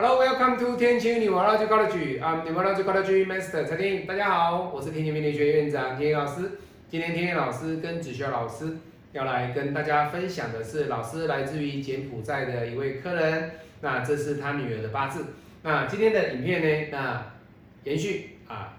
Hello, welcome to 天晴 Neurology College. I'm Neurology College Master 陈天大家好，我是天晴命理学院院长天老师。今天天天老师跟子修老师要来跟大家分享的是，老师来自于柬埔寨的一位客人。那这是他女儿的八字。那今天的影片呢？那延续啊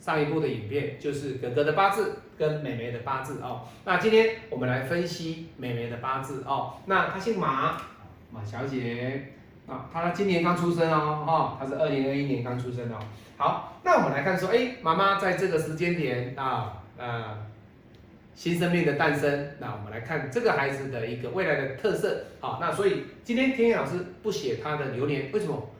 上一部的影片，就是哥哥的八字跟妹妹的八字哦。那今天我们来分析妹妹的八字哦。那她姓马，马小姐。啊，他今年刚出生哦，哈，他是二零二一年刚出生哦。好，那我们来看说，哎，妈妈在这个时间点啊，呃，新生命的诞生，那我们来看这个孩子的一个未来的特色。好，那所以今天天野老师不写他的流年，为什么？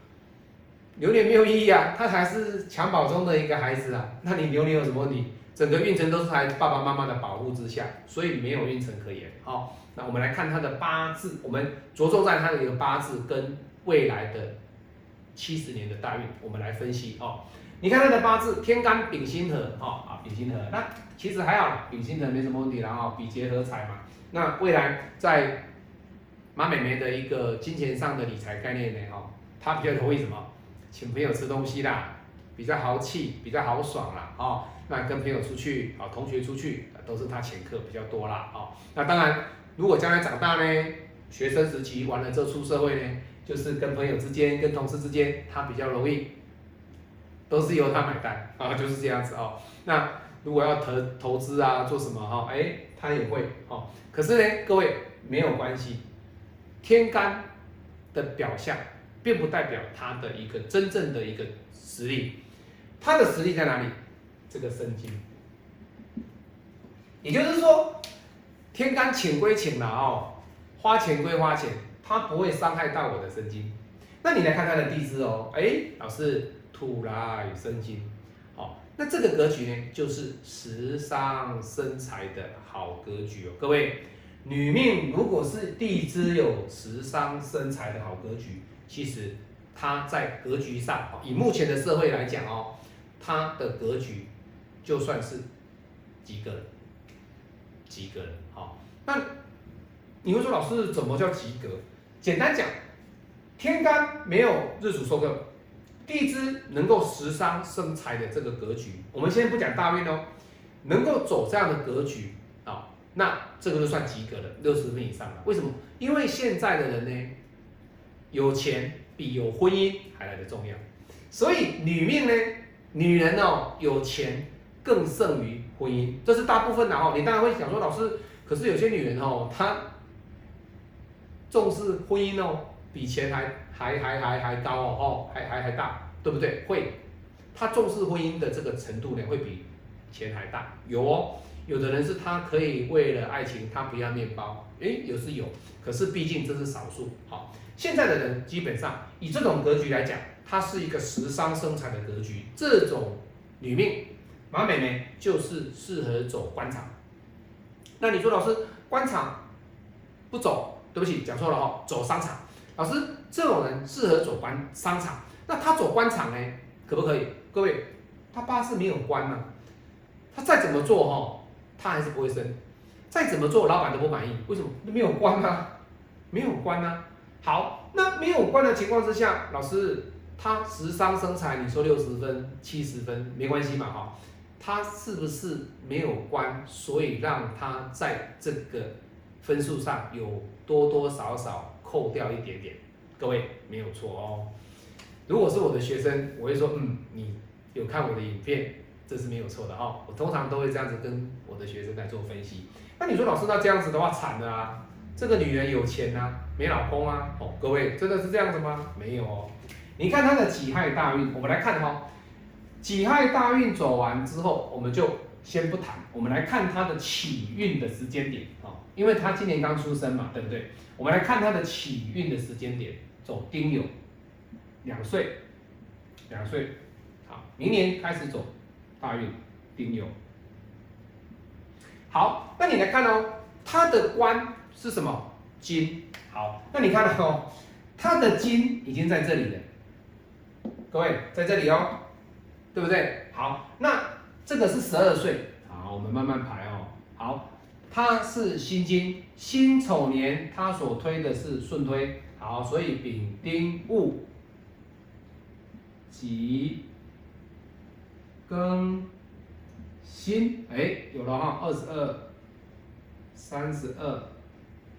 流年没有意义啊，他还是襁褓中的一个孩子啊，那你流年有什么问题？整个运程都是在爸爸妈妈的保护之下，所以没有运程可言。好，那我们来看他的八字，我们着重在他的一个八字跟。未来的七十年的大运，我们来分析哦。你看他的八字，天干丙辛合，哦啊丙辛合，那其实还好，丙辛合没什么问题然后比劫合财嘛。那未来在马美眉的一个金钱上的理财概念呢，哦，他比较容易什么，请朋友吃东西啦，比较豪气，比较豪爽啦，哦，那跟朋友出去，啊，同学出去，都是他请客比较多啦，哦，那当然，如果将来长大呢，学生时期完了之后出社会呢。就是跟朋友之间、跟同事之间，他比较容易，都是由他买单啊，就是这样子哦。那如果要投投资啊，做什么哈，哎，他也会哦。可是呢，各位没有关系，天干的表象并不代表他的一个真正的一个实力，他的实力在哪里？这个生金，也就是说，天干请归请了哦，花钱归花钱。它不会伤害到我的神经，那你来看它的地支哦，哎，老师土来生金，好，那这个格局呢，就是食伤生财的好格局哦。各位，女命如果是地支有食伤生财的好格局，其实它在格局上，以目前的社会来讲哦，它的格局就算是及格了，及格了。好，那你会说，老师怎么叫及格？简单讲，天干没有日主受克，地支能够食伤生财的这个格局，我们先不讲大运哦，能够走这样的格局啊，那这个就算及格了，六十分以上了。为什么？因为现在的人呢，有钱比有婚姻还来的重要，所以女命呢，女人哦，有钱更胜于婚姻，这是大部分的哦。你当然会想说，老师，可是有些女人哦，她。重视婚姻哦，比钱还还还还还高哦，哦，还还还大，对不对？会，他重视婚姻的这个程度呢，会比钱还大。有哦，有的人是他可以为了爱情，他不要面包，诶，有是有，可是毕竟这是少数。好，现在的人基本上以这种格局来讲，它是一个食伤生财的格局。这种女命马美眉就是适合走官场。那你说老师官场不走？对不起，讲错了哈，走商场。老师，这种人适合走官商场，那他走官场呢，可不可以？各位，他八字没有官呢，他再怎么做哈，他还是不会升。再怎么做，老板都不满意。为什么？没有官啊，没有官啊。好，那没有官的情况之下，老师他食伤生财，你说六十分、七十分没关系嘛哈？他是不是没有官，所以让他在这个？分数上有多多少少扣掉一点点，各位没有错哦。如果是我的学生，我会说，嗯，你有看我的影片，这是没有错的哦。我通常都会这样子跟我的学生来做分析。那你说老师，那这样子的话惨了啊？这个女人有钱啊，没老公啊？哦，各位真的是这样子吗？没有哦。你看她的己亥大运，我们来看哈，己亥大运走完之后，我们就先不谈，我们来看他的起运的时间点啊。因为他今年刚出生嘛，对不对？我们来看他的起运的时间点，走丁酉，两岁，两岁，好，明年开始走大运，丁酉。好，那你来看哦，他的官是什么？金。好，那你看哦，他的金已经在这里了，各位在这里哦，对不对？好，那这个是十二岁，好，我们慢慢排哦，好。它是辛金，辛丑年，它所推的是顺推，好，所以丙丁戊己庚辛，哎，有了哈，二十二、三十二、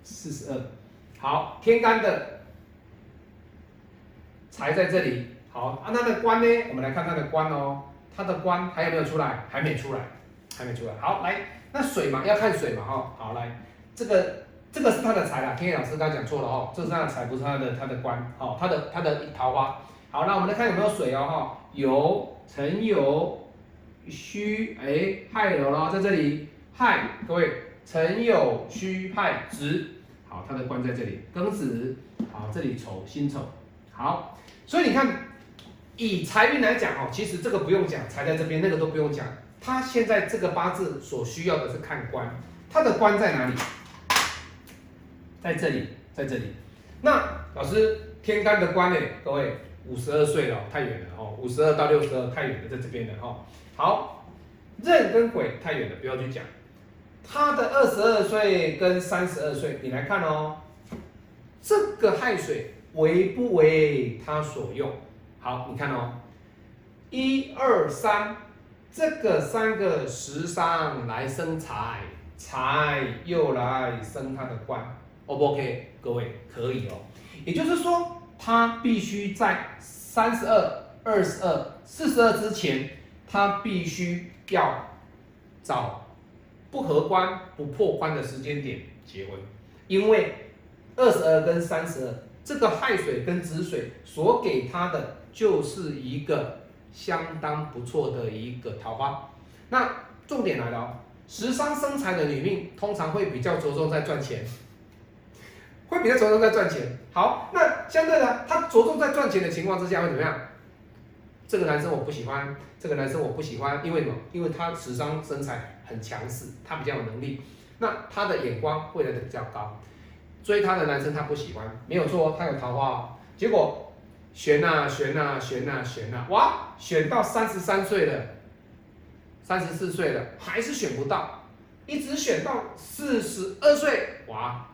四十二，好，天干的财在这里，好，啊，它的官呢？我们来看它的官哦，它的官还有没有出来？还没出来，还没出来。好，来，那水嘛，要看水嘛，哈，好，来，这个这个是他的财啦，天野老师刚才讲错了哦，这是他的财，不是他的他的官，哦，他的他的桃花。好，那我们来看有没有水哦，哈，有辰酉戌，哎，亥有了，在这里，亥，各位，辰酉戌亥子，好，它的官在这里，庚子，好，这里丑辛丑，好，所以你看，以财运来讲哦，其实这个不用讲，财在这边，那个都不用讲，他现在这个八字所需要的是看官，他的官在哪里？在这里，在这里，那老师天干的官呢，各位。五十二岁了，太远了哦。五十二到六十二太远了，在这边了哦。好，壬跟癸太远了，不要去讲。他的二十二岁跟三十二岁，你来看哦，这个亥水为不为他所用？好，你看哦，一二三，这个三个食伤来生财，财又来生他的官，O 不 OK？各位可以哦，也就是说。他必须在三十二、二十二、四十二之前，他必须要找不合关、不破关的时间点结婚，因为二十二跟三十二这个亥水跟子水所给他的就是一个相当不错的一个桃花。那重点来了哦，食伤生财的女命通常会比较着重在赚钱。会比较着重在赚钱。好，那相对的，他着重在赚钱的情况之下会怎么样？这个男生我不喜欢，这个男生我不喜欢，因为什么？因为他时商身材很强势，他比较有能力，那他的眼光会来的比较高。追他的男生他不喜欢，没有错，他有桃花哦。结果选啊选啊选啊选啊，哇，选到三十三岁了，三十四岁了，还是选不到，一直选到四十二岁，哇！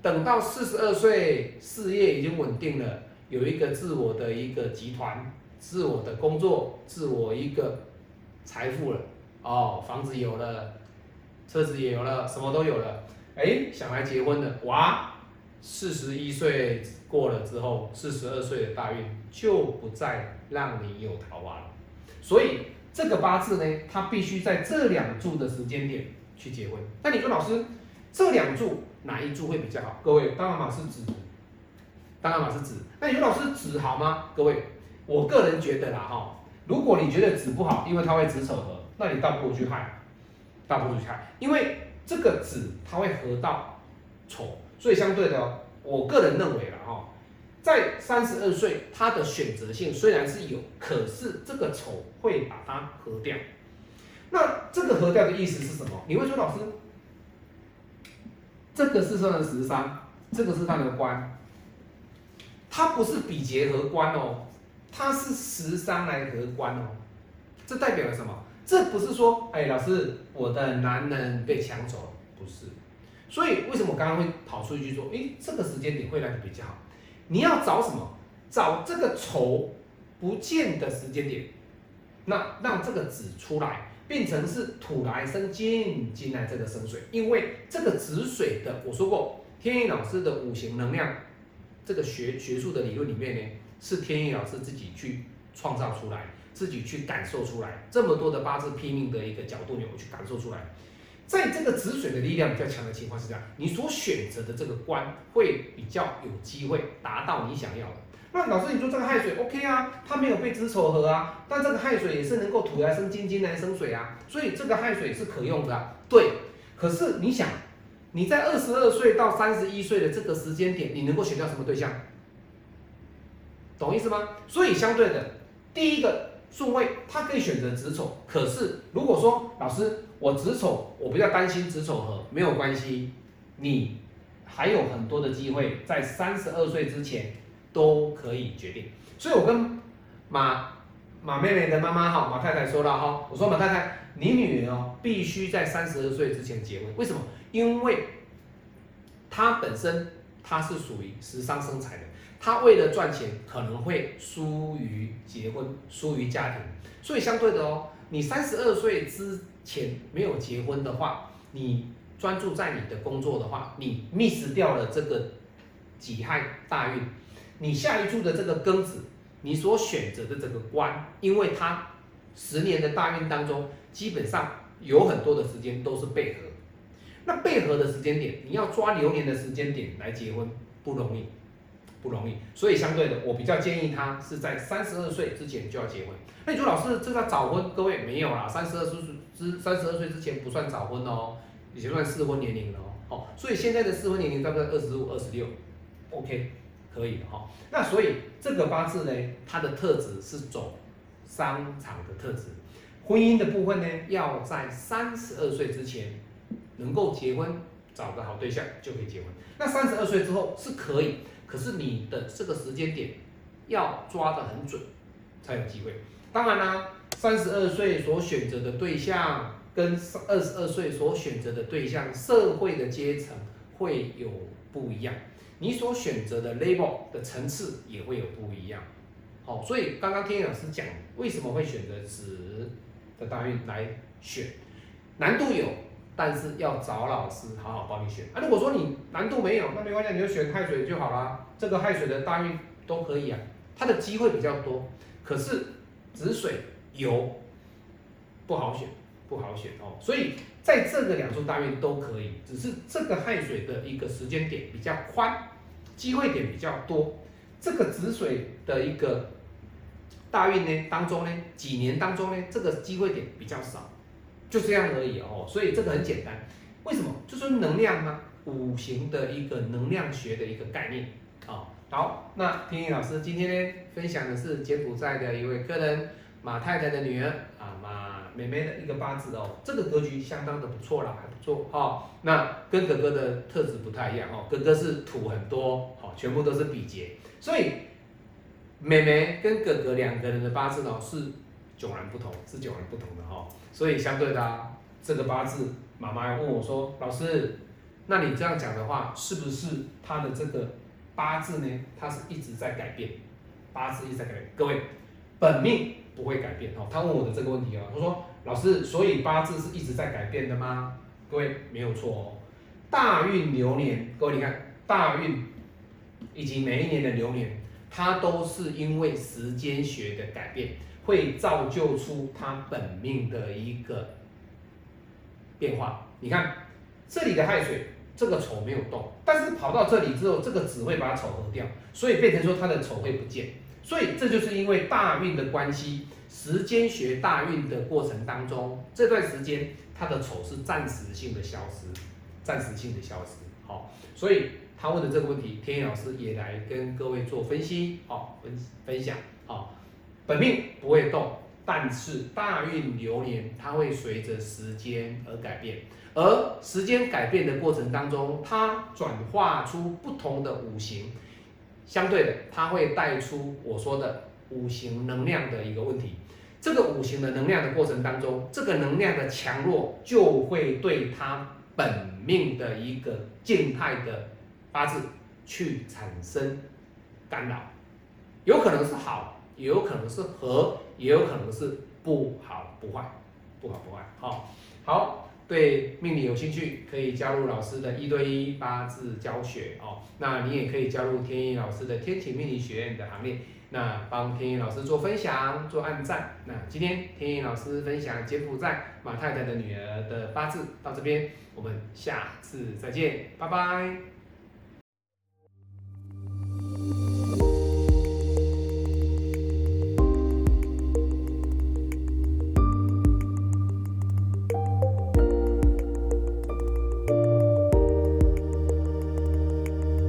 等到四十二岁，事业已经稳定了，有一个自我的一个集团，自我的工作，自我一个财富了，哦，房子有了，车子也有了，什么都有了，哎，想来结婚的，哇，四十一岁过了之后，四十二岁的大运就不再让你有桃花了，所以这个八字呢，它必须在这两柱的时间点去结婚。那你说老师，这两柱？哪一柱会比较好？各位，当然嘛是子，当然嘛是子。那你说老师子好吗？各位，我个人觉得啦哈，如果你觉得子不好，因为它会子丑合，那你倒不如去亥，倒不如去亥，因为这个子它会合到丑，所以相对的，我个人认为了哈，在三十二岁，它的选择性虽然是有，可是这个丑会把它合掉。那这个合掉的意思是什么？你会说老师？这个是他的十三，这个是他的官，它不是比劫合官哦，它是十三来合官哦，这代表了什么？这不是说，哎，老师，我的男人被抢走了，不是。所以为什么我刚刚会跑出一句说，哎，这个时间点会来的比较好？你要找什么？找这个丑不见的时间点，那让这个子出来。变成是土来生金，金来这个生水，因为这个子水的，我说过，天意老师的五行能量，这个学学术的理论里面呢，是天意老师自己去创造出来，自己去感受出来，这么多的八字拼命的一个角度，你会去感受出来，在这个子水的力量比较强的情况之下，你所选择的这个官会比较有机会达到你想要的。那老师，你说这个亥水 OK 啊？它没有被子丑合啊，但这个亥水也是能够土来生金，金来生水啊，所以这个亥水是可用的。对，可是你想，你在二十二岁到三十一岁的这个时间点，你能够选到什么对象？懂意思吗？所以相对的，第一个顺位他可以选择子丑，可是如果说老师我子丑，我比较担心子丑合，没有关系，你还有很多的机会在三十二岁之前。都可以决定，所以我跟马马妹妹的妈妈哈马太太说了哈，我说马太太，你女儿哦必须在三十二岁之前结婚，为什么？因为她本身她是属于时伤生财的，他为了赚钱，可能会疏于结婚，疏于家庭。所以相对的哦，你三十二岁之前没有结婚的话，你专注在你的工作的话，你 miss 掉了这个己亥大运。你下一柱的这个庚子，你所选择的这个官，因为它十年的大运当中，基本上有很多的时间都是背合。那背合的时间点，你要抓流年的时间点来结婚不容易，不容易。所以相对的，我比较建议他是在三十二岁之前就要结婚。那你说老师这个早婚，各位没有啦，三十二岁之三十二岁之前不算早婚哦，已经算适婚年龄了哦。哦，所以现在的适婚年龄大概二十五、二十六，OK。可以的哈，那所以这个八字呢，它的特质是走商场的特质，婚姻的部分呢，要在三十二岁之前能够结婚，找个好对象就可以结婚。那三十二岁之后是可以，可是你的这个时间点要抓得很准，才有机会。当然啦，三十二岁所选择的对象跟二十二岁所选择的对象，社会的阶层会有不一样。你所选择的 label 的层次也会有不一样，好，所以刚刚天老师讲为什么会选择子的大运来选，难度有，但是要找老师好好帮你选啊。如果说你难度没有，那没关系，你就选亥水就好啦。这个亥水的大运都可以啊，它的机会比较多，可是子水有不好选，不好选哦，所以。在这个两处大运都可以，只是这个亥水的一个时间点比较宽，机会点比较多。这个子水的一个大运呢当中呢，几年当中呢，这个机会点比较少，就这样而已哦。所以这个很简单，为什么？就是能量吗？五行的一个能量学的一个概念啊。好，那天意老师今天呢分享的是柬埔寨的一位客人马太太的女儿啊马。妹妹的一个八字哦，这个格局相当的不错啦，还不错哈。那跟哥哥的特质不太一样哦，哥哥是土很多，好，全部都是比劫，所以妹妹跟哥哥两个人的八字呢是迥然不同，是迥然不同的哈。所以相对的，这个八字，妈妈问我说：“老师，那你这样讲的话，是不是他的这个八字呢？他是一直在改变，八字一直在改变。各位，本命不会改变哦。他问我的这个问题哦，他说。老师，所以八字是一直在改变的吗？各位没有错哦。大运流年，各位你看，大运以及每一年的流年，它都是因为时间学的改变，会造就出他本命的一个变化。你看这里的亥水，这个丑没有动，但是跑到这里之后，这个子会把丑合掉，所以变成说它的丑会不见。所以这就是因为大运的关系。时间学大运的过程当中，这段时间他的丑是暂时性的消失，暂时性的消失。好，所以他问的这个问题，天野老师也来跟各位做分析，好分分享。好，本命不会动，但是大运流年它会随着时间而改变，而时间改变的过程当中，它转化出不同的五行，相对的，它会带出我说的五行能量的一个问题。这个五行的能量的过程当中，这个能量的强弱就会对他本命的一个静态的八字去产生干扰，有可能是好，也有可能是和，也有可能是不好不坏，不好不坏。好，好，对命理有兴趣，可以加入老师的一对一八字教学哦。那你也可以加入天意老师的天启命理学院的行列。那帮天意老师做分享，做按赞。那今天天意老师分享柬埔寨马太太的女儿的八字到这边，我们下次再见，拜拜。